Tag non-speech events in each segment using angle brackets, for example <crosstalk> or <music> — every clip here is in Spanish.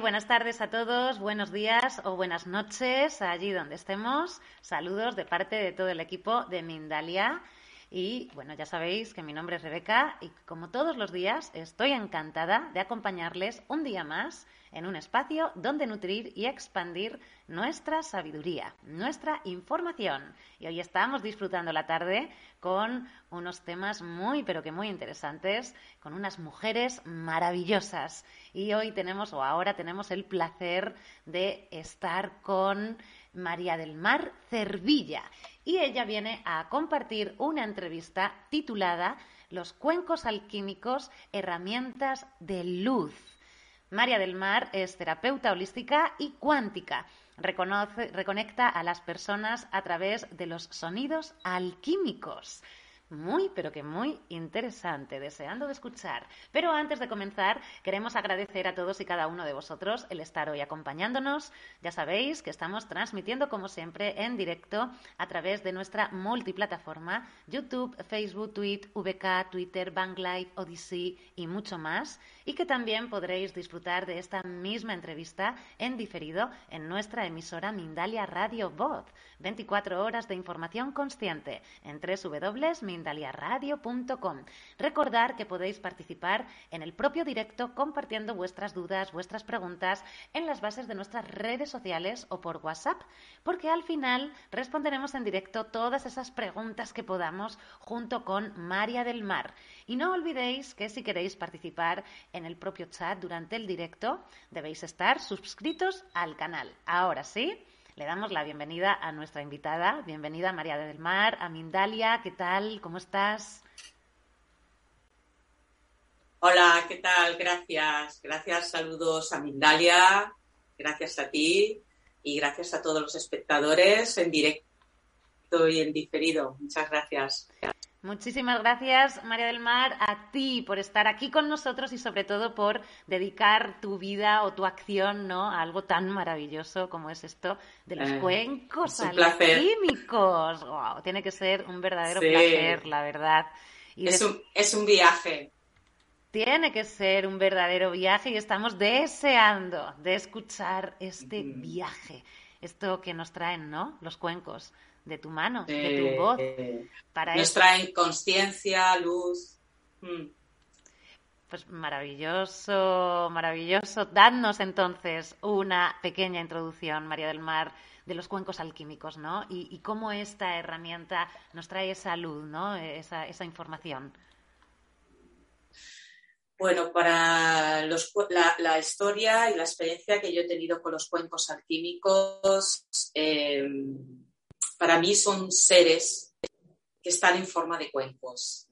Buenas tardes a todos, buenos días o buenas noches allí donde estemos. Saludos de parte de todo el equipo de Mindalia. Y bueno, ya sabéis que mi nombre es Rebeca y como todos los días estoy encantada de acompañarles un día más en un espacio donde nutrir y expandir nuestra sabiduría, nuestra información. Y hoy estamos disfrutando la tarde con unos temas muy, pero que muy interesantes, con unas mujeres maravillosas. Y hoy tenemos, o ahora tenemos el placer de estar con María del Mar Cervilla. Y ella viene a compartir una entrevista titulada Los cuencos alquímicos, herramientas de luz. María del Mar es terapeuta holística y cuántica. Reconoce, reconecta a las personas a través de los sonidos alquímicos muy, pero que muy interesante, deseando de escuchar. Pero antes de comenzar, queremos agradecer a todos y cada uno de vosotros el estar hoy acompañándonos. Ya sabéis que estamos transmitiendo, como siempre, en directo a través de nuestra multiplataforma YouTube, Facebook, Tweet, VK, Twitter, Banglife, Odyssey y mucho más. Y que también podréis disfrutar de esta misma entrevista en diferido en nuestra emisora Mindalia Radio Voz. 24 horas de información consciente en www mindaliaradio.com. Recordar que podéis participar en el propio directo compartiendo vuestras dudas, vuestras preguntas en las bases de nuestras redes sociales o por WhatsApp, porque al final responderemos en directo todas esas preguntas que podamos junto con María del Mar. Y no olvidéis que si queréis participar en el propio chat durante el directo, debéis estar suscritos al canal. Ahora sí, le damos la bienvenida a nuestra invitada. Bienvenida María del Mar, a Mindalia. ¿Qué tal? ¿Cómo estás? Hola, ¿qué tal? Gracias. Gracias, saludos a Mindalia. Gracias a ti y gracias a todos los espectadores en directo y en diferido. Muchas gracias. Muchísimas gracias, María del Mar, a ti por estar aquí con nosotros y sobre todo por dedicar tu vida o tu acción ¿no? a algo tan maravilloso como es esto de los eh, cuencos alquímicos. Wow, tiene que ser un verdadero placer, la verdad. es, un, es un viaje. Tiene que ser un verdadero viaje y estamos deseando de escuchar este viaje, esto que nos traen, ¿no? Los cuencos de tu mano, de tu voz. Para nos traen conciencia, luz. Mm. Pues maravilloso, maravilloso. Dadnos entonces una pequeña introducción, María del Mar, de los cuencos alquímicos, ¿no? Y, cómo esta herramienta nos trae esa luz, ¿no? Esa, esa información. Bueno, para los, la, historia y la experiencia que yo he tenido con los cuencos alquímicos, eh, para mí son seres que están en forma de cuencos.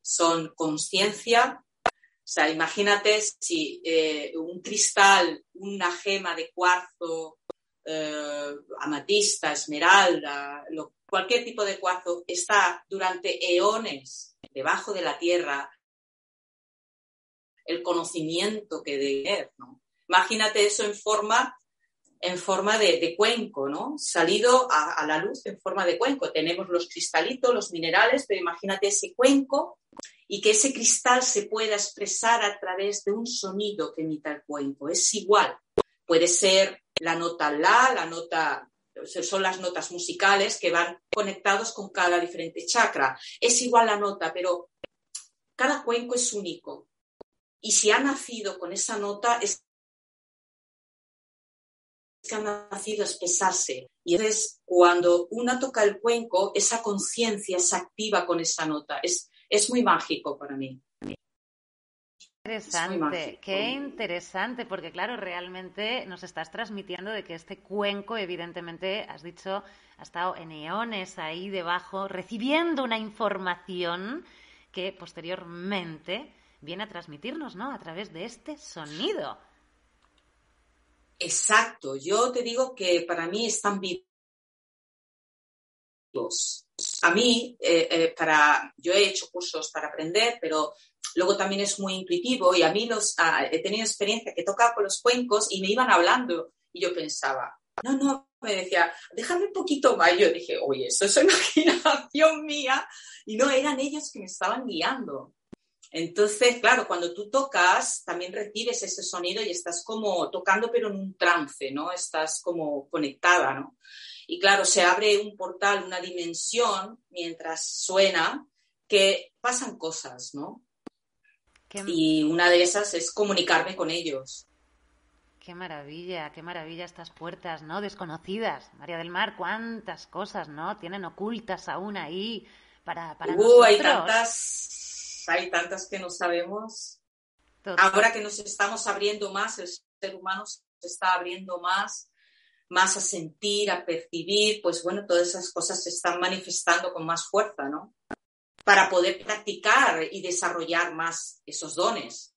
Son conciencia. O sea, imagínate si eh, un cristal, una gema de cuarzo, eh, amatista, esmeralda, cualquier tipo de cuarzo está durante eones debajo de la tierra, el conocimiento que debe ¿no? Imagínate eso en forma en forma de, cuenco, ¿no? Salido a, la luz en forma de cuenco. Tenemos los cristalitos, los minerales, pero imagínate ese cuenco y que ese cristal se pueda expresar a través de un sonido que emita el cuenco. Es igual. Puede ser la nota la, la nota son las notas musicales que van conectados con cada diferente chakra. Es igual la nota, pero cada cuenco es único. Y si ha nacido con esa nota, es que ha nacido expresarse. Y entonces, cuando una toca el cuenco, esa conciencia se activa con esa nota. Es, es muy mágico para mí. Interesante, qué interesante, porque claro, realmente nos estás transmitiendo de que este cuenco, evidentemente, has dicho, ha estado en eones ahí debajo, recibiendo una información que posteriormente viene a transmitirnos, ¿no? A través de este sonido. Exacto, yo te digo que para mí están vivos. A mí, eh, eh, para, yo he hecho cursos para aprender, pero luego también es muy intuitivo y a mí los, ah, he tenido experiencia que tocaba con los cuencos y me iban hablando y yo pensaba, no, no, me decía, déjame un poquito más. Y yo dije, oye, eso es <laughs> imaginación mía y no eran ellos que me estaban guiando. Entonces, claro, cuando tú tocas, también recibes ese sonido y estás como tocando, pero en un trance, ¿no? Estás como conectada, ¿no? Y claro, se abre un portal, una dimensión mientras suena, que pasan cosas, ¿no? Y una de esas es comunicarme con ellos. Qué maravilla, qué maravilla estas puertas, ¿no? Desconocidas. María del Mar, cuántas cosas, ¿no? Tienen ocultas aún ahí para, para uh, Hay tantas, hay tantas que no sabemos. Ahora que nos estamos abriendo más, el ser humano se está abriendo más, más a sentir, a percibir, pues bueno, todas esas cosas se están manifestando con más fuerza, ¿no? Para poder practicar y desarrollar más esos dones.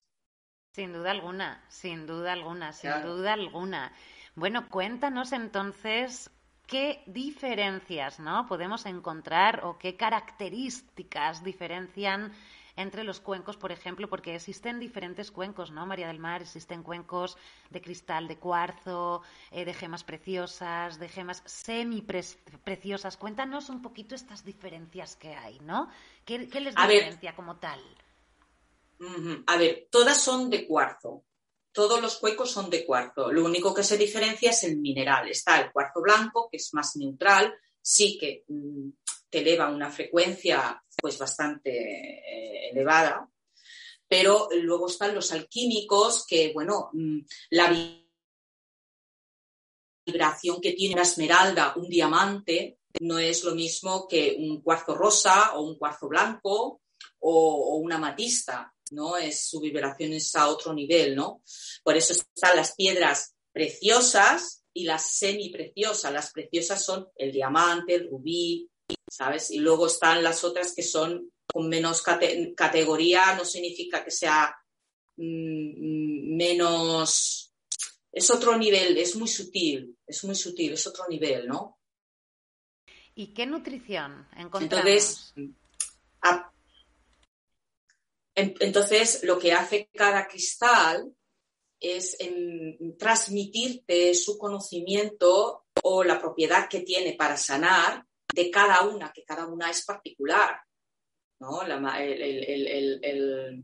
Sin duda alguna, sin duda alguna, sin duda alguna. Bueno, cuéntanos entonces qué diferencias ¿no? podemos encontrar o qué características diferencian entre los cuencos, por ejemplo, porque existen diferentes cuencos, ¿no? María del Mar, existen cuencos de cristal, de cuarzo, eh, de gemas preciosas, de gemas semi-preciosas. Cuéntanos un poquito estas diferencias que hay, ¿no? ¿Qué, les diferencia como tal? A ver, todas son de cuarzo. Todos los cuencos son de cuarzo. Lo único que se diferencia es el mineral. Está el cuarzo blanco, que es más neutral, sí que mm, te eleva una frecuencia pues bastante eh, elevada, pero luego están los alquímicos que, bueno, mm, la vibración que tiene una esmeralda, un diamante, no es lo mismo que un cuarzo rosa o un cuarzo blanco o, una matista, ¿no? Es, su vibración es a otro nivel, ¿no? Por eso están las piedras preciosas y las semipreciosas. Las preciosas son el diamante, el rubí, ¿sabes? Y luego están las otras que son con menos categoría, no significa que sea mm, menos... Es otro nivel, es muy sutil, es muy sutil, es otro nivel, ¿no? ¿Y qué nutrición encontramos? Entonces, entonces lo que hace cada cristal es transmitirte su conocimiento o la propiedad que tiene para sanar de cada una, que cada una es particular. ¿no? el,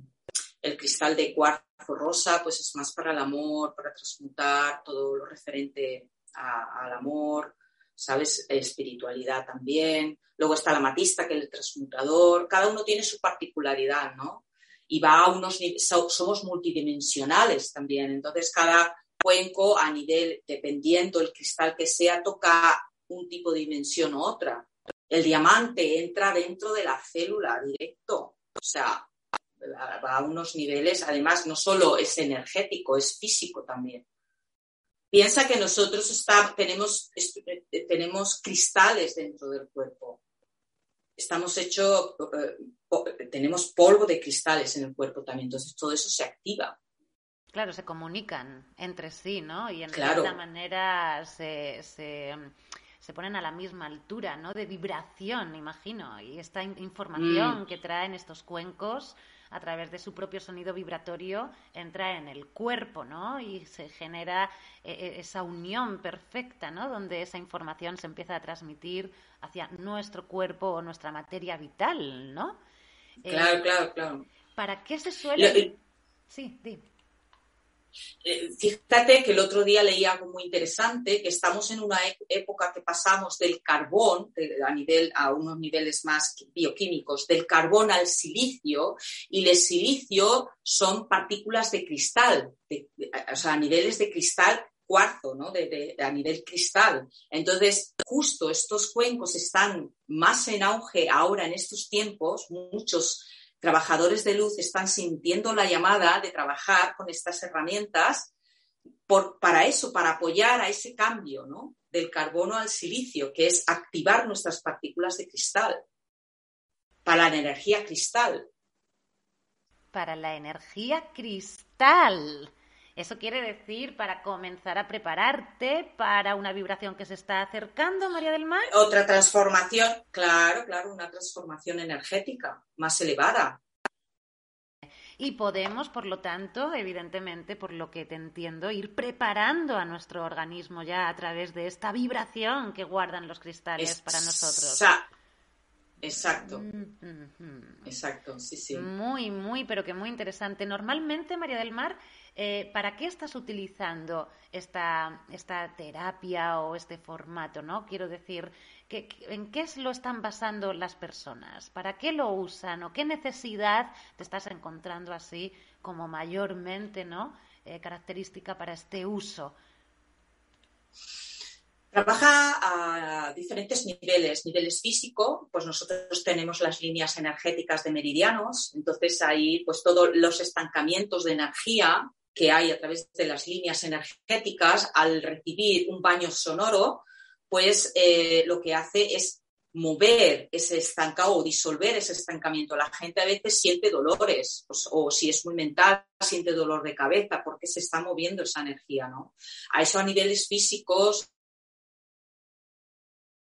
cristal de cuarzo rosa pues es más para el amor, para transmutar todo lo referente al amor, ¿sabes? Espiritualidad también. Luego está la matista, que es el transmutador. Cada uno tiene su particularidad, ¿no? Y va a unos somos multidimensionales también. Entonces, cada cuenco a nivel, dependiendo el cristal que sea, toca un tipo de dimensión u otra. El diamante entra dentro de la célula directo, o sea, va a unos niveles, además no solo es energético, es físico también. Piensa que nosotros está, tenemos, tenemos cristales dentro del cuerpo. Estamos hechos, eh, tenemos polvo de cristales en el cuerpo también, entonces todo eso se activa. Claro, se comunican entre sí, ¿no? Y en cierta manera se, se ponen a la misma altura, ¿no? De vibración, imagino. Y esta información mm. que traen estos cuencos a través de su propio sonido vibratorio entra en el cuerpo, ¿no? Y se genera eh, eh, esa unión perfecta, ¿no? Donde esa información se empieza a transmitir hacia nuestro cuerpo o nuestra materia vital, ¿no? Claro, claro, claro. ¿Para qué se suele...? Sí, di. Eh, fíjate que el otro día leí algo muy interesante, que estamos en una época que pasamos del carbón, a, unos niveles más bioquímicos, del carbón al silicio, y el silicio son partículas de cristal, o sea, a niveles de cristal cuarzo, ¿no? a nivel cristal. Entonces, justo estos cuencos están más en auge ahora en estos tiempos, muchos trabajadores de luz están sintiendo la llamada de trabajar con estas herramientas para eso, para apoyar a ese cambio del carbono al silicio, que es activar nuestras partículas de cristal para la energía cristal. Para la energía cristal. Eso quiere decir para comenzar a prepararte para una vibración que se está acercando, María del Mar. Otra transformación, claro, claro, una transformación energética más elevada. Y podemos, por lo tanto, evidentemente, por lo que te entiendo, ir preparando a nuestro organismo ya a través de esta vibración que guardan los cristales para nosotros. Exacto. Exacto, sí, sí. Muy, muy, pero que muy interesante. Normalmente, María del Mar, eh, ¿para qué estás utilizando esta, esta terapia o este formato? ¿no? Quiero decir, ¿en qué lo están basando las personas? ¿Para qué lo usan? ¿O qué necesidad te estás encontrando así como mayormente ¿no? Eh, característica para este uso? Trabaja a diferentes niveles. Niveles físico, pues nosotros tenemos las líneas energéticas de meridianos, entonces ahí pues todos los estancamientos de energía que hay a través de las líneas energéticas al recibir un baño sonoro, pues eh, lo que hace es mover ese estancado o disolver ese estancamiento. La gente a veces siente dolores pues, o si es muy mental siente dolor de cabeza porque se está moviendo esa energía, ¿no? A eso a niveles físicos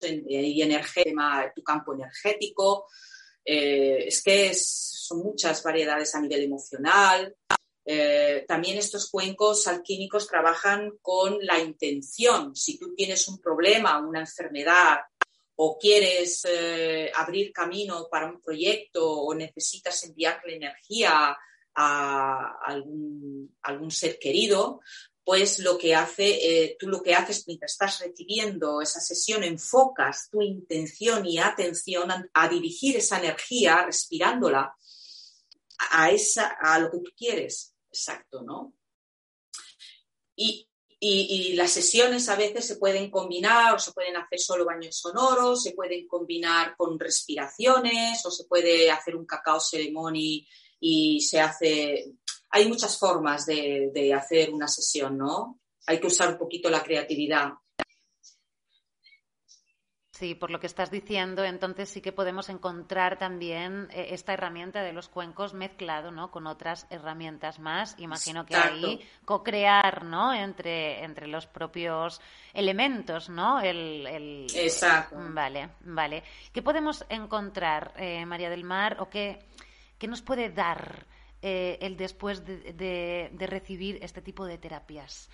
y energética, tu campo energético. Eh, es que son muchas variedades a nivel emocional. Eh, también estos cuencos alquímicos trabajan con la intención. Si tú tienes un problema, una enfermedad o quieres eh, abrir camino para un proyecto o necesitas enviarle energía a algún ser querido, pues lo que hace, eh, tú lo que haces mientras estás recibiendo esa sesión, enfocas tu intención y atención a, dirigir esa energía, respirándola, a, esa, a lo que tú quieres. Exacto, ¿no? Y, y, las sesiones a veces se pueden combinar o se pueden hacer solo baños sonoros, se pueden combinar con respiraciones o se puede hacer un cacao ceremony y se hace hay muchas formas de, hacer una sesión, ¿no? Hay que usar un poquito la creatividad. Sí, por lo que estás diciendo, entonces sí que podemos encontrar también eh, esta herramienta de los cuencos mezclado, ¿no? Con otras herramientas más. Imagino que ahí co-crear, ¿no? Entre, entre los propios elementos, ¿no? El, Exacto. Vale, vale. ¿Qué podemos encontrar, eh, María del Mar, o qué, qué nos puede dar eh, el después de, recibir este tipo de terapias.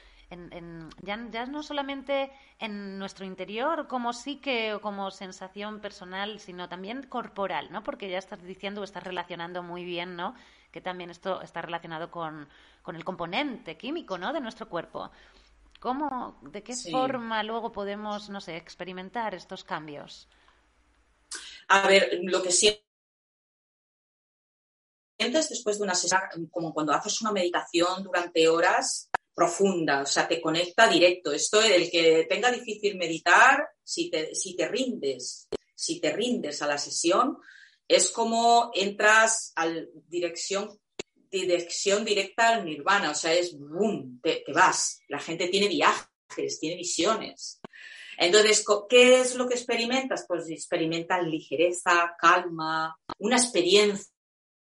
ya, no solamente en nuestro interior como psique o como sensación personal, sino también corporal, ¿no? Porque ya estás diciendo o estás relacionando muy bien, ¿no? Que también esto está relacionado con, el componente químico, ¿no? De nuestro cuerpo. ¿Cómo, de qué forma luego podemos, no sé, experimentar estos cambios? A ver, lo que siempre después de una sesión, como cuando haces una meditación durante horas profunda, o sea, te conecta directo. Esto, el que tenga difícil meditar, si te, si te rindes, si te rindes a la sesión, es como entras a dirección, dirección directa al nirvana, o sea, es boom, te, te vas. La gente tiene viajes, tiene visiones. Entonces, ¿qué es lo que experimentas? Pues experimentas ligereza, calma, una experiencia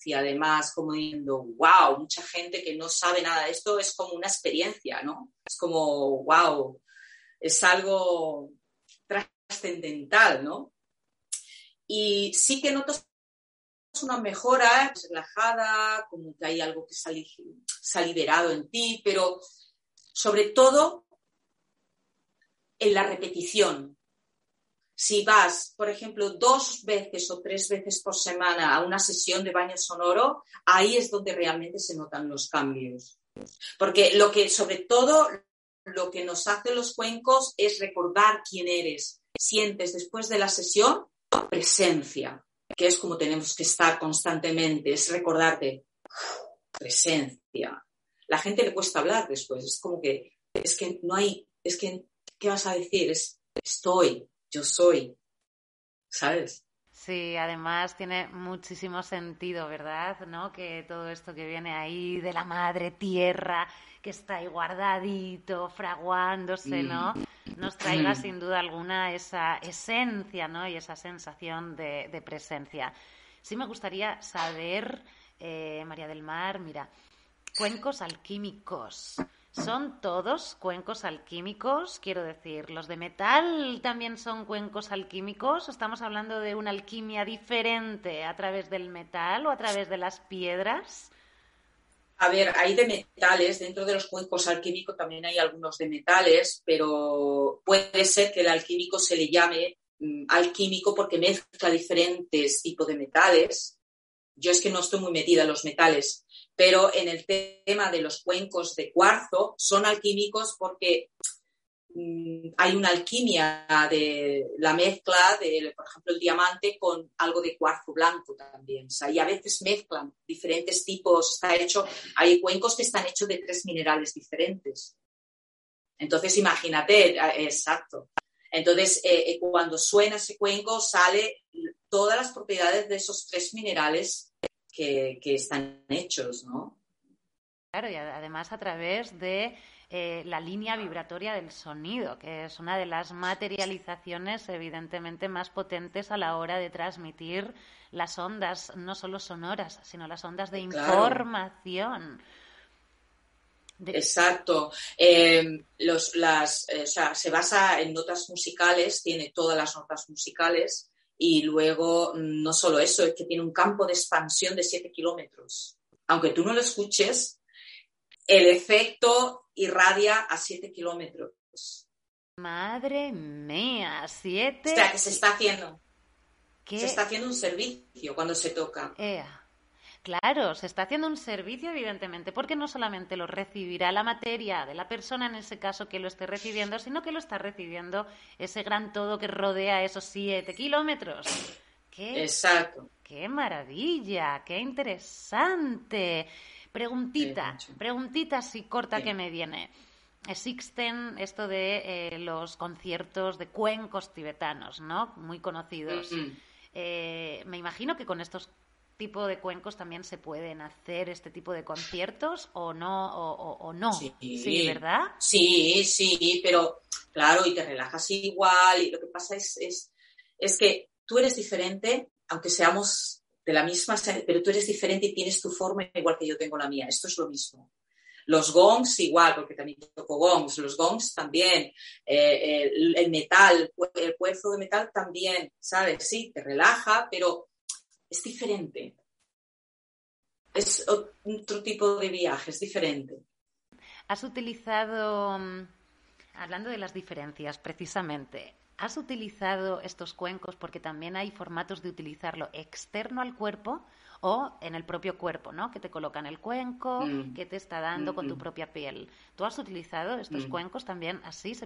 y además como diciendo, wow, mucha gente que no sabe nada de esto es como una experiencia, ¿no? Es como, wow, es algo trascendental, ¿no? Y sí que notas una mejora, pues, relajada, como que hay algo que se ha liberado en ti, pero sobre todo en la repetición, si vas, por ejemplo, dos veces o tres veces por semana a una sesión de baño sonoro, ahí es donde realmente se notan los cambios. Porque lo que, sobre todo, lo que nos hace los cuencos es recordar quién eres. Sientes después de la sesión presencia, que es como tenemos que estar constantemente, es recordarte presencia. La gente le cuesta hablar después, es como que, es que no hay, es que, ¿qué vas a decir? Es estoy, yo soy, ¿sabes? Sí, además tiene muchísimo sentido, ¿verdad? ¿No? Que todo esto que viene ahí de la madre tierra, que está ahí guardadito, fraguándose, ¿no? Nos traiga <clears throat> sin duda alguna esa esencia, ¿no? Y esa sensación de, presencia. Sí me gustaría saber, eh, María del Mar, mira, cuencos alquímicos. ¿Son todos cuencos alquímicos? Quiero decir, ¿los de metal también son cuencos alquímicos? ¿Estamos hablando de una alquimia diferente a través del metal o a través de las piedras? A ver, hay de metales, dentro de los cuencos alquímicos también hay algunos de metales, pero puede ser que el alquímico se le llame mm, alquímico porque mezcla diferentes tipos de metales. Yo es que no estoy muy metida en los metales, pero en el tema de los cuencos de cuarzo son alquímicos porque Mm, hay una alquimia de la mezcla de, por ejemplo, el diamante con algo de cuarzo blanco también. y a veces mezclan diferentes tipos. Está hecho, hay cuencos que están hechos de tres minerales diferentes. Entonces, imagínate, eh, exacto. Entonces, eh, eh, cuando suena ese cuenco, sale todas las propiedades de esos tres minerales que, que están hechos, ¿no? Claro, y además a través de eh, la línea vibratoria del sonido, que es una de las materializaciones evidentemente más potentes a la hora de transmitir las ondas, no solo sonoras, sino las ondas de información. Exacto. Eh, los, las, eh, o sea, se basa en notas musicales, tiene todas las notas musicales y luego mm, no solo eso, es que tiene un campo de expansión de 7 kilómetros. Aunque tú no lo escuches, el efecto irradia a 7 kilómetros. Madre mía, 7. O sea, que se está haciendo. Se está haciendo un servicio cuando se toca. Claro, se está haciendo un servicio, evidentemente, porque no solamente lo recibirá la materia de la persona, en ese caso, que lo esté recibiendo, sino que lo está recibiendo ese gran todo que rodea esos siete kilómetros. ¿Qué? Exacto. ¡Qué maravilla! ¡Qué interesante! Preguntita, preguntita si corta que me viene. Existen esto de eh, los conciertos de cuencos tibetanos, ¿no? Muy conocidos. Eh, me imagino que con estos tipos de cuencos también se pueden hacer este tipo de conciertos o no, o, no. Sí. ¿verdad? Sí, sí, pero claro, y te relajas igual. Y lo que pasa es, es, es que tú eres diferente, aunque seamos de la misma, pero tú eres diferente y tienes tu forma igual que yo tengo la mía. Esto es lo mismo. Los gongs igual, porque también toco gongs, los gongs también, eh, el, metal, el cuerzo de metal también, ¿sabes? Sí, te relaja, pero es diferente. Es otro tipo de viaje, es diferente. Has utilizado, mm, hablando de las diferencias precisamente, ¿Has utilizado estos cuencos porque también hay formatos de utilizarlo externo al cuerpo o en el propio cuerpo, ¿no? Que te colocan el cuenco, mm. que te está dando con tu propia piel. ¿Tú has utilizado estos mm. cuencos también así? sí.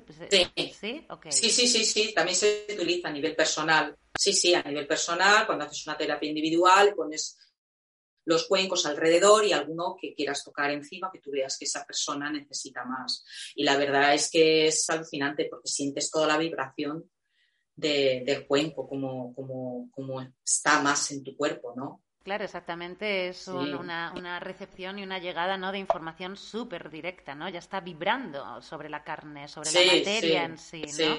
¿Sí? sí, sí, sí, sí, también se utiliza a nivel personal. Sí, sí, a nivel personal, cuando haces una terapia individual, pones los cuencos alrededor y alguno que quieras tocar encima que tú veas que esa persona necesita más. Y la verdad es que es alucinante porque sientes toda la vibración del cuenco, como, como, como está más en tu cuerpo, ¿no? Claro, exactamente. Es una, una, recepción y una llegada ¿no? de información súper directa, ¿no? Ya está vibrando sobre la carne, sobre la materia en sí, ¿no?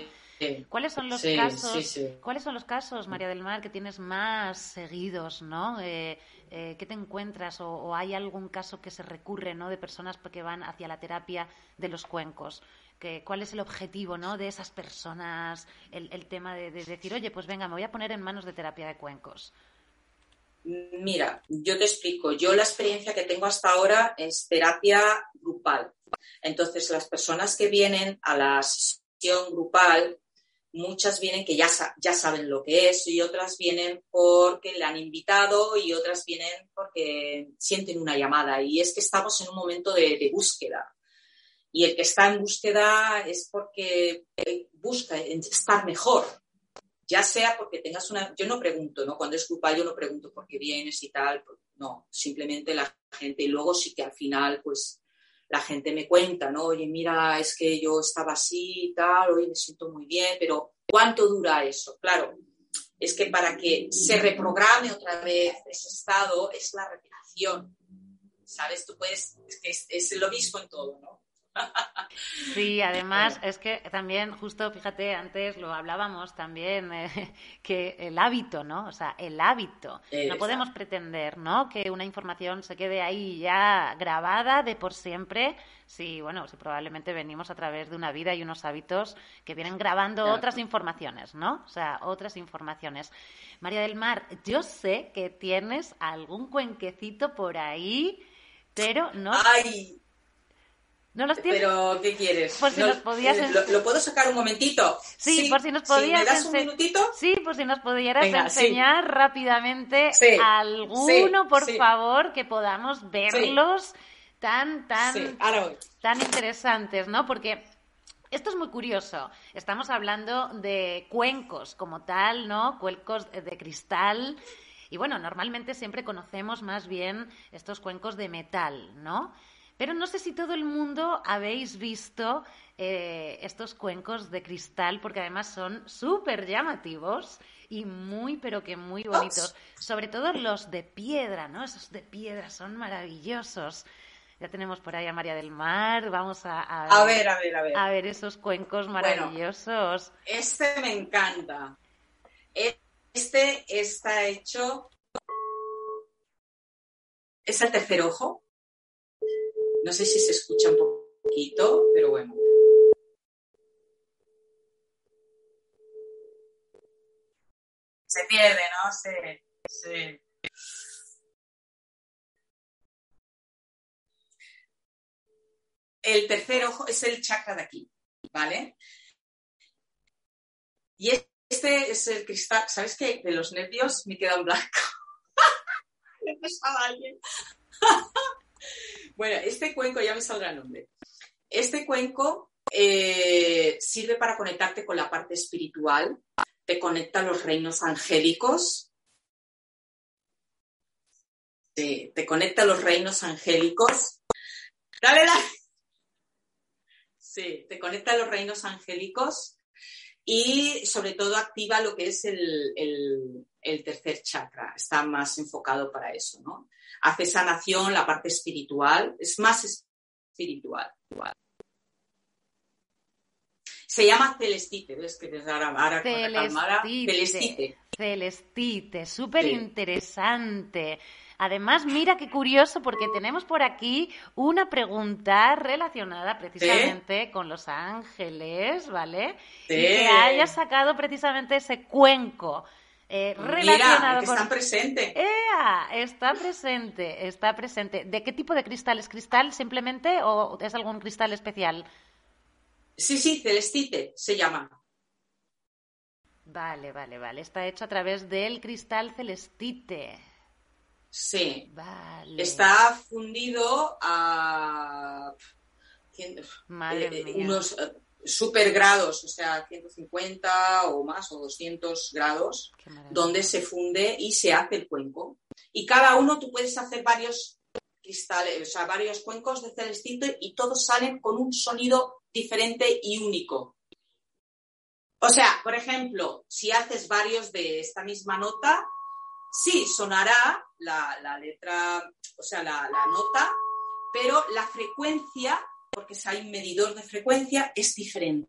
¿Cuáles son los casos? ¿Cuáles son los casos, María del Mar, que tienes más seguidos, no? Eh, eh, ¿Qué te encuentras o, hay algún caso que se recurre, no, de personas que van hacia la terapia de los cuencos? Que, ¿Cuál es el objetivo, no, de esas personas? El, tema de, decir, oye, pues venga, me voy a poner en manos de terapia de cuencos. Mira, yo te explico. Yo la experiencia que tengo hasta ahora es terapia grupal. Entonces, las personas que vienen a la sesión grupal muchas vienen que ya, ya saben lo que es y otras vienen porque le han invitado y otras vienen porque sienten una llamada. Y es que estamos en un momento de, búsqueda. Y el que está en búsqueda es porque eh, busca estar mejor. Ya sea porque tengas una... Yo no pregunto, ¿no? Cuando es grupal yo no pregunto por qué vienes y tal. No, simplemente la gente. Y luego sí que al final, pues la gente me cuenta, ¿no? Oye, mira, es que yo estaba así y tal, hoy me siento muy bien, pero ¿cuánto dura eso? Claro, es que para que se reprograme otra vez ese estado es la repetición. ¿Sabes? Tú puedes, es, es lo mismo en todo, ¿no? Sí, <laughs> además es que también, justo fíjate, antes lo hablábamos también, eh, <laughs> que el hábito, ¿no? O sea, el hábito. No podemos pretender, ¿no? Que una información se quede ahí ya grabada de por siempre. Sí, bueno, si probablemente venimos a través de una vida y unos hábitos que vienen grabando otras informaciones, ¿no? O sea, otras informaciones. María del Mar, yo sé que tienes algún cuenquecito por ahí, pero no. ¡Ay! ¿No los tienes? Pero, ¿qué quieres? Por si nos podías eh, ¿lo, puedo sacar un momentito? Sí, por si nos podías... ¿Me das un minutito? Sí, por si nos pudieras enseñar rápidamente alguno, por favor, que podamos verlos tan, tan, tan interesantes, ¿no? Porque esto es muy curioso. Estamos hablando de cuencos como tal, ¿no? Cuencos de cristal. Y bueno, normalmente siempre conocemos más bien estos cuencos de metal, ¿no? Pero no sé si todo el mundo habéis visto eh, estos cuencos de cristal, porque además son súper llamativos y muy, pero que muy bonitos. Sobre todo los de piedra, ¿no? Esos de piedra son maravillosos. Ya tenemos por ahí a María del Mar, vamos a, a, ver, a ver, a ver, a ver. esos cuencos maravillosos. este me encanta. Este está hecho... Es el tercer ojo, no sé si se escucha un poquito, pero bueno. Se pierde, ¿no? Se, El tercer ojo es el chakra de aquí, ¿vale? Y este es el cristal, ¿sabes qué? De los nervios me queda en blanco. <laughs> Le pasaba alguien. Bueno, este cuenco, ya me saldrá el nombre. Este cuenco eh, sirve para conectarte con la parte espiritual, te conecta a los reinos angélicos. te conecta a los reinos angélicos. Dale, dale. Sí, te conecta a los reinos angélicos y sobre todo activa lo que es el, el tercer chakra. Está más enfocado para eso, ¿no? hace sanación, la parte espiritual, es más espiritual. Se llama celestite, ¿ves? Que ahora, ahora celestite, celestite. Celestite, súper interesante. Además, mira qué curioso porque tenemos por aquí una pregunta relacionada precisamente con los ángeles, ¿vale? Y que haya sacado precisamente ese cuenco eh, relacionado Está presente. Está presente, está presente. ¿De qué tipo de cristal? ¿Es cristal simplemente o es algún cristal especial? Sí, sí, celestite se llama. Vale, vale, vale. Está hecho a través del cristal celestite. Sí. Vale. Está fundido a Madre eh, unos super grados, o sea, 150 o más o 200 grados, donde se funde y se hace el cuenco. Y cada uno tú puedes hacer varios cristales, o sea, varios cuencos de celestito y todos salen con un sonido diferente y único. O sea, por ejemplo, si haces varios de esta misma nota, sí, sonará la, letra, o sea, la, la nota, pero la frecuencia porque si hay un medidor de frecuencia, es diferente.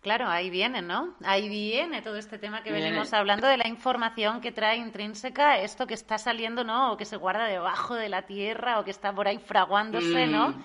Claro, ahí viene, ¿no? Ahí viene todo este tema que venimos hablando de la información que trae intrínseca, esto que está saliendo, ¿no? O que se guarda debajo de la tierra o que está por ahí fraguándose, ¿no? Mm.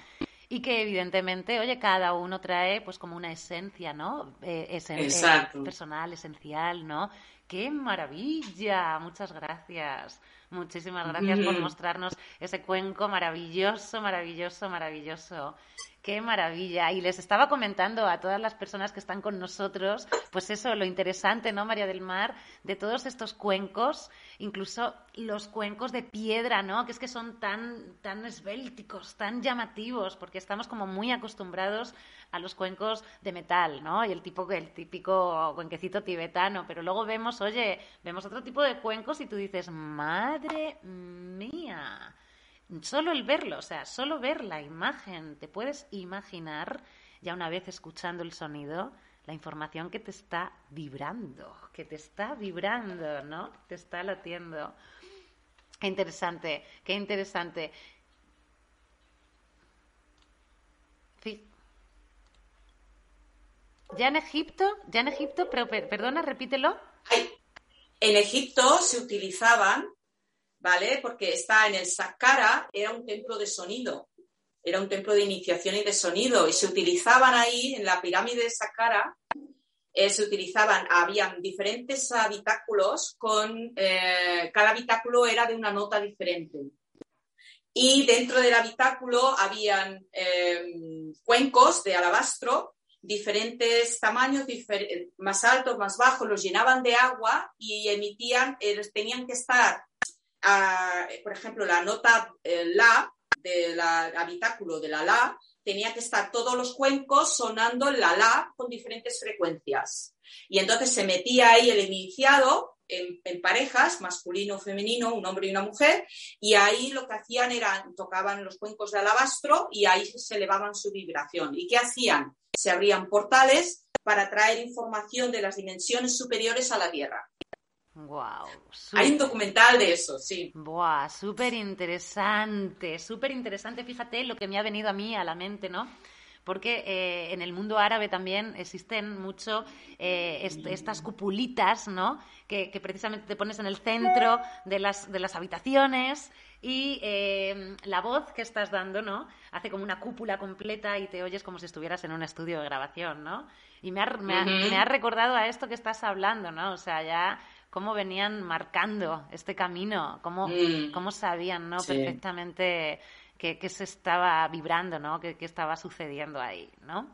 Y que evidentemente, oye, cada uno trae pues como una esencia, ¿no? Eh, eh personal, esencial, ¿no? ¡Qué maravilla! Muchas gracias. Muchísimas gracias por mostrarnos ese cuenco maravilloso, maravilloso, maravilloso. Qué maravilla. Y les estaba comentando a todas las personas que están con nosotros, pues eso, lo interesante, ¿no, María del Mar? De todos estos cuencos, incluso los cuencos de piedra, ¿no? Que es que son tan, tan esbélticos, tan llamativos, porque estamos como muy acostumbrados a los cuencos de metal, ¿no? Y el, tipo, el típico cuenquecito tibetano. Pero luego vemos, oye, vemos otro tipo de cuencos y tú dices, madre mía solo el verlo, o sea, solo ver la imagen, te puedes imaginar, ya una vez escuchando el sonido, la información que te está vibrando, que te está vibrando, ¿no? Te está latiendo. Qué interesante, qué interesante. Ya en Egipto, ya en Egipto, pero perdona, repítelo. En Egipto se utilizaban ¿vale? Porque está en el Saqqara, era un templo de sonido, era un templo de iniciación y de sonido, y se utilizaban ahí, en la pirámide de Saqqara, eh, se utilizaban, habían diferentes habitáculos con, eh, cada habitáculo era de una nota diferente. y dentro del habitáculo habían em, cuencos de alabastro, diferentes tamaños, más altos, más bajos, los llenaban de agua y emitían, eh, tenían que estar, por ejemplo, la nota La del habitáculo de la La, tenía que estar todos los cuencos sonando la La con diferentes frecuencias. Y entonces se metía ahí el iniciado en, parejas, masculino, femenino, un hombre y una mujer, y ahí lo que hacían era, tocaban los cuencos de alabastro y ahí se elevaban su vibración. ¿Y qué hacían? Se abrían portales para traer información de las dimensiones superiores a la Tierra. Wow, Hay un documental de eso, sí. Wow, súper interesante, súper interesante. Fíjate lo que me ha venido a mí a la mente, ¿no? porque eh, en el mundo árabe también existen mucho eh, estas cupulitas, ¿no? Que, precisamente te pones en el centro de las, de las habitaciones y eh, la voz que estás dando, ¿no? Hace como una cúpula completa y te oyes como si estuvieras en un estudio de grabación, ¿no? Y me ha, me ha recordado a esto que estás hablando, ¿no? O sea, ya cómo venían marcando este camino, cómo, mm. cómo sabían, ¿no? Perfectamente qué, se estaba vibrando, ¿no? ¿Qué, estaba sucediendo ahí, ¿no?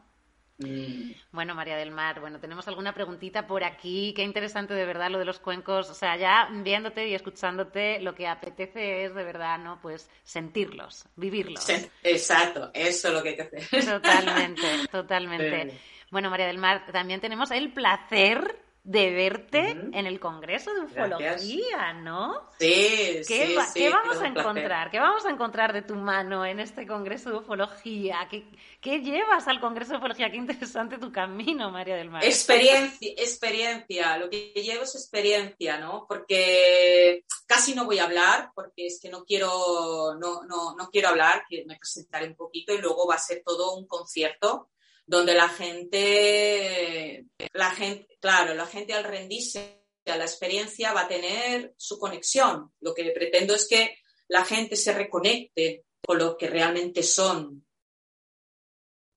Mm. Bueno, María del Mar, bueno, tenemos alguna preguntita por aquí. Qué interesante de verdad lo de los cuencos. O sea, ya viéndote y escuchándote, lo que apetece es de verdad, ¿no? Pues sentirlos, vivirlos. exacto, eso es lo que hay que hacer. Totalmente, <laughs> totalmente. Bueno, María del Mar, también tenemos el placer de verte en el Congreso de Ufología, ¿no? Sí, ¿Qué, sí, ¿qué vamos a encontrar? ¿Qué vamos a encontrar de tu mano en este Congreso de Ufología? ¿Qué, llevas al Congreso de Ufología? Qué interesante tu camino, María del Mar. Experiencia, experiencia. Lo que llevo es experiencia, ¿no? Porque casi no voy a hablar, porque es que no quiero, no, no, no quiero hablar, que me presentaré un poquito y luego va a ser todo un concierto donde la gente, la gente, claro, la gente al rendirse a la experiencia va a tener su conexión. Lo que pretendo es que la gente se reconecte con lo que realmente son.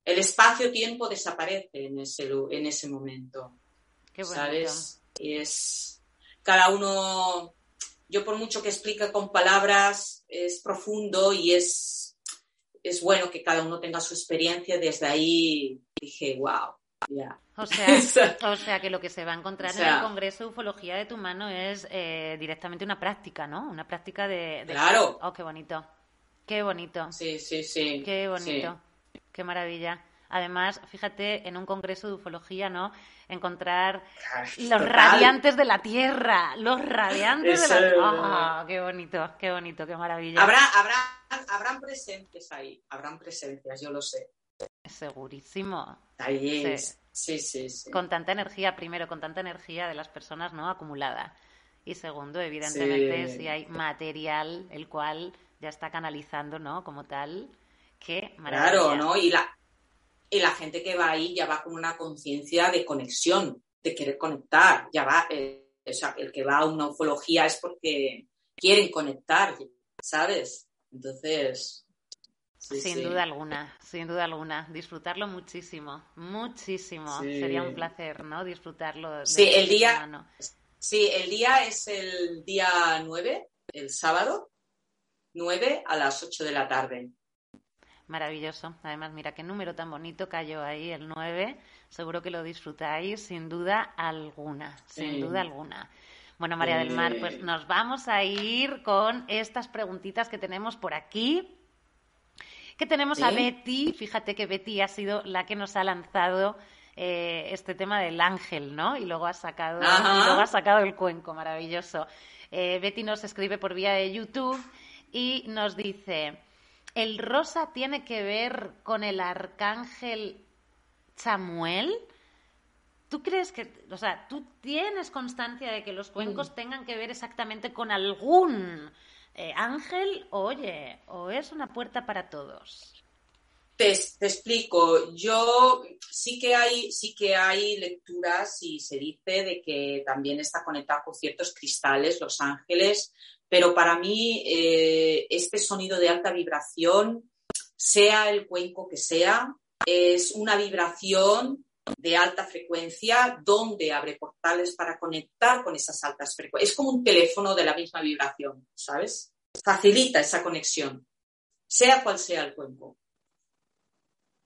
El espacio-tiempo desaparece en ese, en ese momento. Qué ¿Sabes? Y es cada uno, yo por mucho que explique con palabras, es profundo y es es bueno que cada uno tenga su experiencia. Desde ahí dije, wow, ya. <laughs> O, sea, o sea, que lo que se va a encontrar en el Congreso de Ufología de tu mano es eh, directamente una práctica, ¿no? Una práctica de, Claro. Oh, qué bonito. Qué bonito. Sí, sí, sí. Qué bonito. Qué maravilla. Además, fíjate, en un congreso de ufología, ¿no? Encontrar los radiantes de la Tierra, los radiantes de la Tierra. ¡Ah! ¡Qué bonito, qué bonito, qué maravilla! Habrá, habrá, habrán presentes ahí, habrán presencias, yo lo sé. Segurísimo. Ahí es. Sí. sí, sí, Con tanta energía, primero, con tanta energía de las personas, ¿no? Acumulada. Y segundo, evidentemente, si hay material el cual ya está canalizando, ¿no? Como tal, qué maravilla. Claro, ¿no? Y la, y la gente que va ahí ya va con una conciencia de conexión, de querer conectar, ya va, eh, o sea, el que va a una ufología es porque quieren conectar, ¿sabes? Entonces... sin duda alguna, sin duda alguna. Disfrutarlo muchísimo, muchísimo. Sería un placer, ¿no? Disfrutarlo. sí, el día... Sí, el día es el día 9, el sábado, 9 a las 8 de la tarde. Maravilloso. Además, mira qué número tan bonito cayó ahí, el 9. Seguro que lo disfrutáis sin duda alguna, sin duda alguna. Bueno, María del Mar, pues nos vamos a ir con estas preguntitas que tenemos por aquí. Que tenemos a Betty. Fíjate que Betty ha sido la que nos ha lanzado eh, este tema del ángel, ¿no? Y luego ha sacado, luego ha sacado el cuenco, maravilloso. Eh, Betty nos escribe por vía de YouTube y nos dice. ¿El rosa tiene que ver con el arcángel Samuel? ¿Tú crees que, o sea, tú tienes constancia de que los cuencos mm. tengan que ver exactamente con algún eh, ángel? Oye, o es una puerta para todos. Te, te, explico. Yo sí que hay, sí que hay lecturas y se dice de que también está conectado con ciertos cristales, los ángeles, pero para mí eh, este sonido de alta vibración, sea el cuenco que sea, es una vibración de alta frecuencia donde abre portales para conectar con esas altas frecuencias. Es como un teléfono de la misma vibración, ¿sabes? Facilita esa conexión. sea cual sea el cuenco.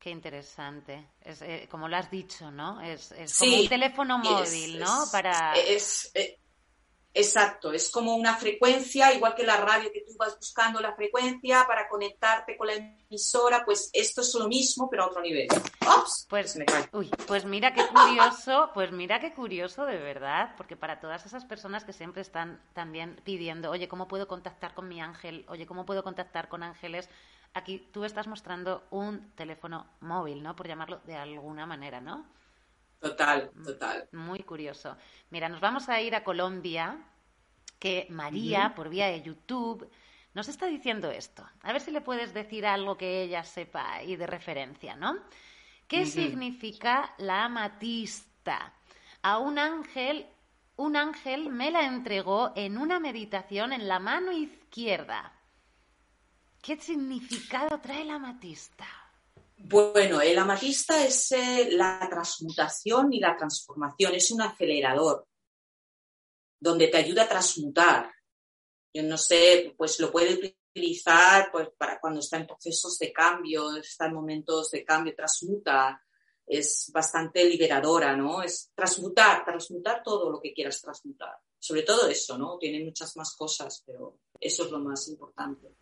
Qué interesante. Es, eh, como lo has dicho, ¿no? Es, como un teléfono móvil, ¿no? Para... Es, eh, exacto, es como una frecuencia, igual que la radio que tú vas buscando la frecuencia para conectarte con la emisora, pues esto es lo mismo, pero a otro nivel. Pues, pues mira qué curioso, pues mira qué curioso de verdad, porque para todas esas personas que siempre están también pidiendo, oye, ¿cómo puedo contactar con mi ángel? Oye, ¿cómo puedo contactar con ángeles? aquí tú estás mostrando un teléfono móvil, ¿no? Por llamarlo de alguna manera, ¿no? Total, mm, total. Muy curioso. Mira, nos vamos a ir a Colombia, que María, por vía de YouTube, nos está diciendo esto. A ver si le puedes decir algo que ella sepa y de referencia, ¿no? ¿Qué significa la amatista? A un ángel, un ángel me la entregó en una meditación en la mano izquierda. ¿Qué significado trae el amatista? Bueno, el amatista es eh, la transmutación y la transformación, es un acelerador donde te ayuda a transmutar. Yo no sé, pues lo puede utilizar pues, para cuando está en procesos de cambio, está en momentos de cambio, transmuta, es bastante liberadora, ¿no? Es transmutar, transmutar todo lo que quieras transmutar. Sobre todo eso, ¿no? Tiene muchas más cosas, pero eso es lo más importante.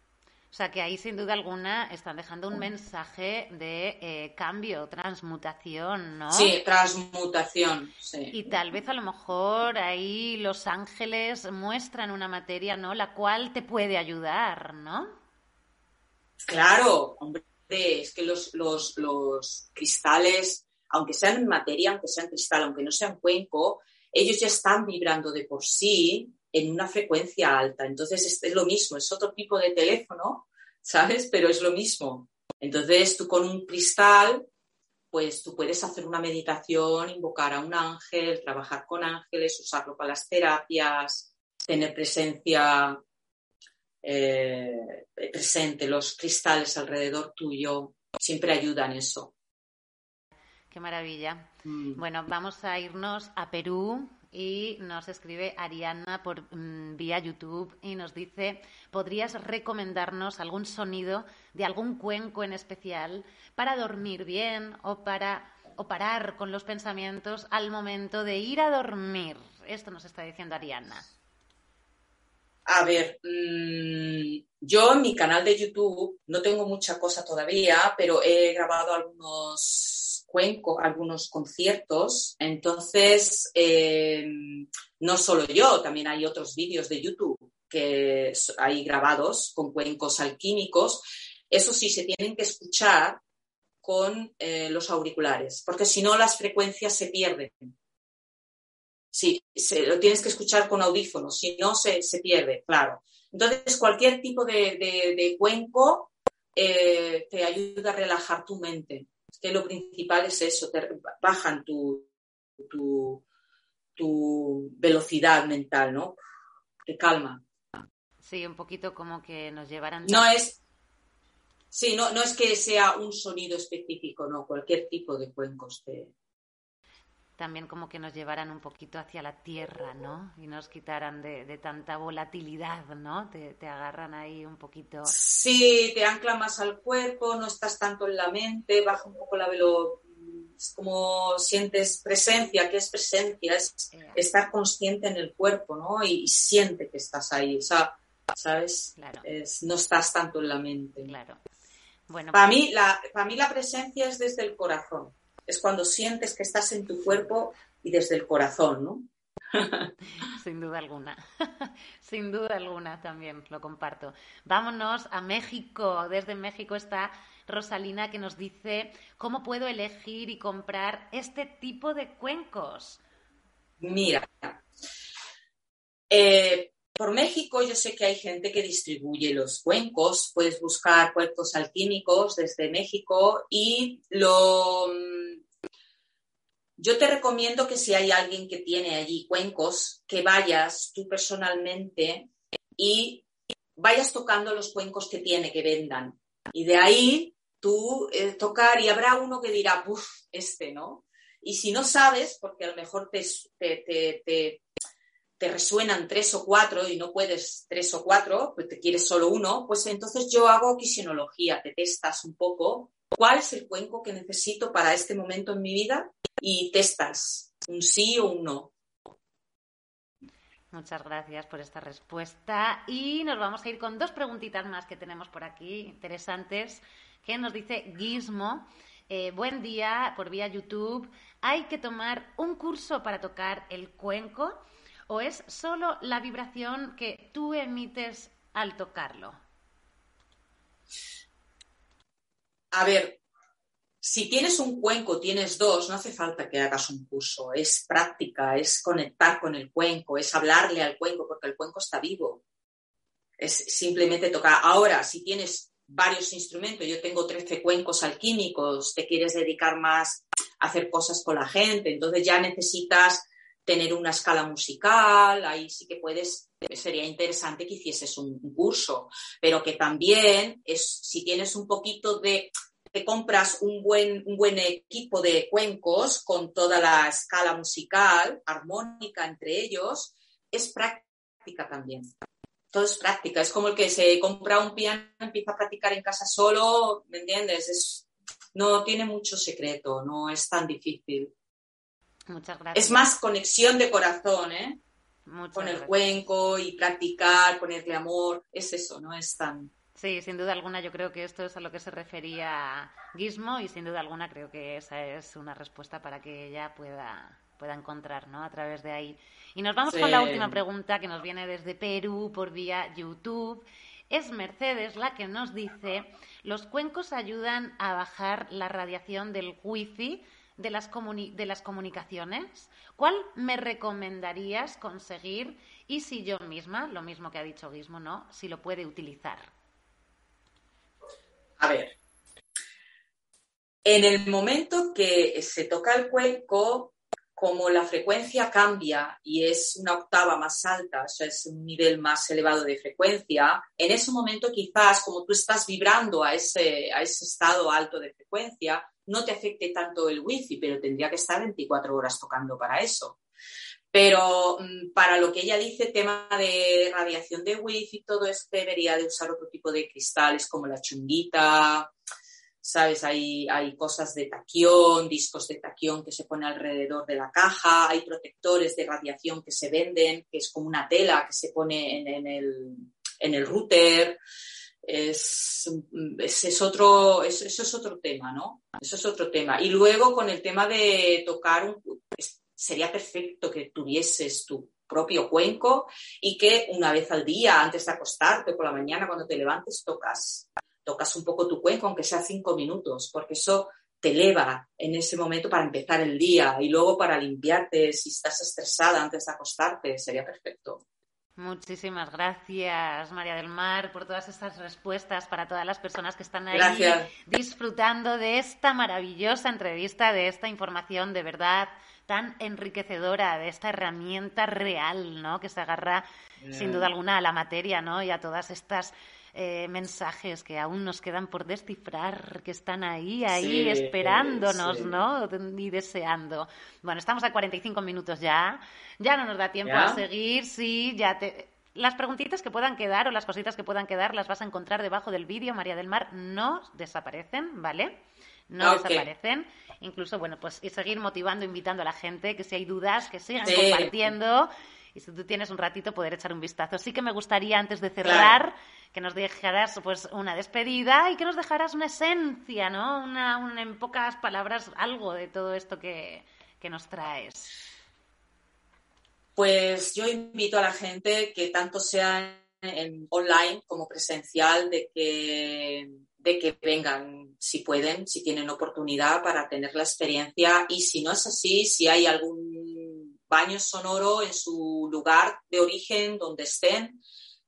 O sea que ahí sin duda alguna están dejando un mensaje de eh, cambio, transmutación, ¿no? Sí, transmutación, sí. Y tal vez a lo mejor ahí los ángeles muestran una materia, ¿no? La cual te puede ayudar, ¿no? Claro, hombre, es que los, los, los cristales, aunque sean materia, aunque sean cristal, aunque no sean cuenco, ellos ya están vibrando de por sí en una frecuencia alta. Entonces es, lo mismo, es otro tipo de teléfono, ¿sabes? Pero es lo mismo. Entonces tú con un cristal, pues tú puedes hacer una meditación, invocar a un ángel, trabajar con ángeles, usarlo para las terapias, tener presencia eh, presente, los cristales alrededor tuyo, siempre ayudan eso. Qué maravilla. Mm. Bueno, vamos a irnos a Perú y nos escribe Ariana por mm, vía YouTube y nos dice, ¿podrías recomendarnos algún sonido de algún cuenco en especial para dormir bien o para o parar con los pensamientos al momento de ir a dormir? Esto nos está diciendo Ariana. A ver, mm, yo en mi canal de YouTube no tengo mucha cosa todavía, pero he grabado algunos cuenco, algunos conciertos. Entonces, eh, no solo yo, también hay otros vídeos de YouTube que hay grabados con cuencos alquímicos. Eso sí, se tienen que escuchar con eh, los auriculares, porque si no las frecuencias se pierden. Sí, se, lo tienes que escuchar con audífonos, si no se, pierde, claro. Entonces, cualquier tipo de, cuenco eh, te ayuda a relajar tu mente que lo principal es eso, te bajan tu, tu, velocidad mental, ¿no? Te calma. Sí, un poquito como que nos llevaran. No es. Sí, no, no es que sea un sonido específico, no, cualquier tipo de cuencos te, también como que nos llevaran un poquito hacia la tierra, ¿no? Y nos quitaran de, tanta volatilidad, ¿no? Te, agarran ahí un poquito. Sí, te ancla más al cuerpo, no estás tanto en la mente, baja un poco la velo. Es como sientes presencia, ¿qué es presencia? Es estar consciente en el cuerpo, ¿no? Y, siente que estás ahí, o sea, ¿sabes? Claro. no estás tanto en la mente. Claro. Bueno, para, mí la, para mí la presencia es desde el corazón es cuando sientes que estás en tu cuerpo y desde el corazón, ¿no? <laughs> Sin duda alguna, <laughs> sin duda alguna también lo comparto. Vámonos a México. Desde México está Rosalina que nos dice cómo puedo elegir y comprar este tipo de cuencos. Mira, eh, por México yo sé que hay gente que distribuye los cuencos, puedes buscar cuencos alquímicos desde México y lo... Yo te recomiendo que si hay alguien que tiene allí cuencos, que vayas tú personalmente y vayas tocando los cuencos que tiene, que vendan. Y de ahí tú eh, tocar y habrá uno que dirá, uff, este, ¿no? Y si no sabes, porque a lo mejor te resuenan tres o cuatro y no puedes tres o cuatro, pues te quieres solo uno, pues entonces yo hago quisionología, te testas un poco cuál es el cuenco que necesito para este momento en mi vida y testas un sí o un no. Muchas gracias por esta respuesta. Y nos vamos a ir con dos preguntitas más que tenemos por aquí, interesantes, que nos dice Gizmo. Eh, buen día por vía YouTube. ¿Hay que tomar un curso para tocar el cuenco o es solo la vibración que tú emites al tocarlo? A ver, si tienes un cuenco, tienes dos, no hace falta que hagas un curso. Es práctica, es conectar con el cuenco, es hablarle al cuenco, porque el cuenco está vivo. Es simplemente tocar. Ahora, si tienes varios instrumentos, yo tengo 13 cuencos alquímicos, te quieres dedicar más a hacer cosas con la gente, entonces ya necesitas tener una escala musical, ahí sí que puedes, sería interesante que hicieses un, curso, pero que también es, si tienes un poquito de, te compras un buen, un buen equipo de cuencos con toda la escala musical, armónica entre ellos, es práctica también. Todo es práctica. Es como el que se compra un piano, empieza a practicar en casa solo, ¿me entiendes? Es, no tiene mucho secreto, no es tan difícil. Muchas gracias. Es más conexión de corazón, ¿eh? con el cuenco y practicar, ponerle amor, es eso, no es tan, Sí, sin duda alguna yo creo que esto es a lo que se refería Gizmo y sin duda alguna creo que esa es una respuesta para que ella pueda, pueda encontrar ¿no? a través de ahí. Y nos vamos con la última pregunta que nos viene desde Perú por vía YouTube. Es Mercedes la que nos dice, los cuencos ayudan a bajar la radiación del wifi de las, de las comunicaciones. ¿Cuál me recomendarías conseguir y si yo misma, lo mismo que ha dicho Gizmo, ¿no? si lo puede utilizar? A ver, en el momento que se toca el cuenco, como la frecuencia cambia y es una octava más alta, o sea, es un nivel más elevado de frecuencia, en ese momento quizás como tú estás vibrando a ese, a ese estado alto de frecuencia, no te afecte tanto el wifi, pero tendría que estar 24 horas tocando para eso. Pero mm, para lo que ella dice, tema de radiación de wifi, todo esto debería de usar otro tipo de cristales como la chunguita, ¿sabes? Hay, hay cosas de taquión, discos de taquión que se pone alrededor de la caja, hay protectores de radiación que se venden, que es como una tela que se pone en, el, en el router. Es, es, otro, eso es otro tema, ¿no? Eso es otro tema. Y luego con el tema de tocar un, sería perfecto que tuvieses tu propio cuenco y que una vez al día, antes de acostarte por la mañana, cuando te levantes, tocas, tocas un poco tu cuenco, aunque sea cinco minutos, porque eso te eleva en ese momento para empezar el día y luego para limpiarte si estás estresada antes de acostarte, sería perfecto. Muchísimas gracias, María del Mar, por todas estas respuestas para todas las personas que están ahí disfrutando de esta maravillosa entrevista, de esta información de verdad tan enriquecedora, de esta herramienta real, ¿no? Que se agarra sin duda alguna a la materia, ¿no? Y a todas estas eh, mensajes que aún nos quedan por descifrar, que están ahí, ahí, esperándonos, ¿no? Y deseando. Bueno, estamos a 45 minutos ya. Ya no nos da tiempo a seguir, sí, ya te... Las preguntitas que puedan quedar o las cositas que puedan quedar las vas a encontrar debajo del vídeo, María del Mar. No desaparecen, ¿vale? No desaparecen incluso, bueno, pues y seguir motivando, invitando a la gente, que si hay dudas, que sigan compartiendo. Y si tú tienes un ratito, poder echar un vistazo. Sí que me gustaría, antes de cerrar, que nos dejaras pues una despedida y que nos dejaras una esencia, ¿no? Una, en pocas palabras, algo de todo esto que, que nos traes. Pues yo invito a la gente que tanto sea en online como presencial, de que de que vengan si pueden, si tienen oportunidad para tener la experiencia y si no es así, si hay algún baño sonoro en su lugar de origen donde estén,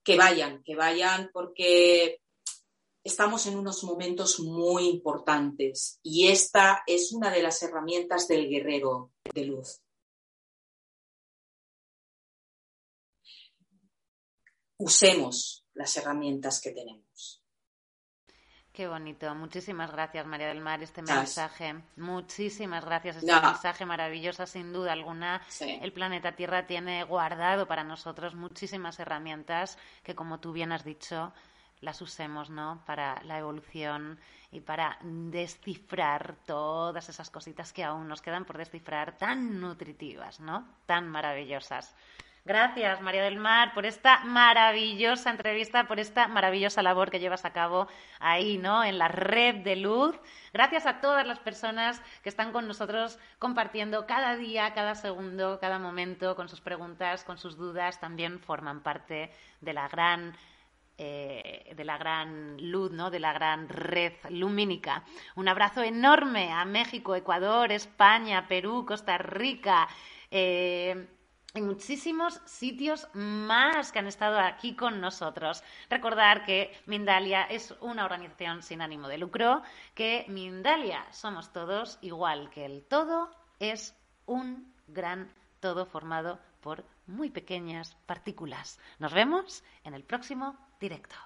que vayan, que vayan porque estamos en unos momentos muy importantes y esta es una de las herramientas del guerrero de luz. Usemos las herramientas que tenemos. Qué bonito. Muchísimas gracias, María del Mar, este mensaje. Muchísimas gracias. Este mensaje maravilloso, sin duda alguna. El planeta Tierra tiene guardado para nosotros muchísimas herramientas que, como tú bien has dicho, las usemos, ¿no? Para la evolución y para descifrar todas esas cositas que aún nos quedan por descifrar, tan nutritivas, ¿no? Tan maravillosas. Gracias, María del Mar, por esta maravillosa entrevista, por esta maravillosa labor que llevas a cabo ahí, ¿no? En la red de luz. Gracias a todas las personas que están con nosotros compartiendo cada día, cada segundo, cada momento, con sus preguntas, con sus dudas. También forman parte de la gran eh, de la gran luz, ¿no? de la gran red lumínica. Un abrazo enorme a México, Ecuador, España, Perú, Costa Rica, eh, y muchísimos sitios más que han estado aquí con nosotros. Recordar que Mindalia es una organización sin ánimo de lucro, que Mindalia somos todos, igual que el todo es un gran todo formado por muy pequeñas partículas. Nos vemos en el próximo directo.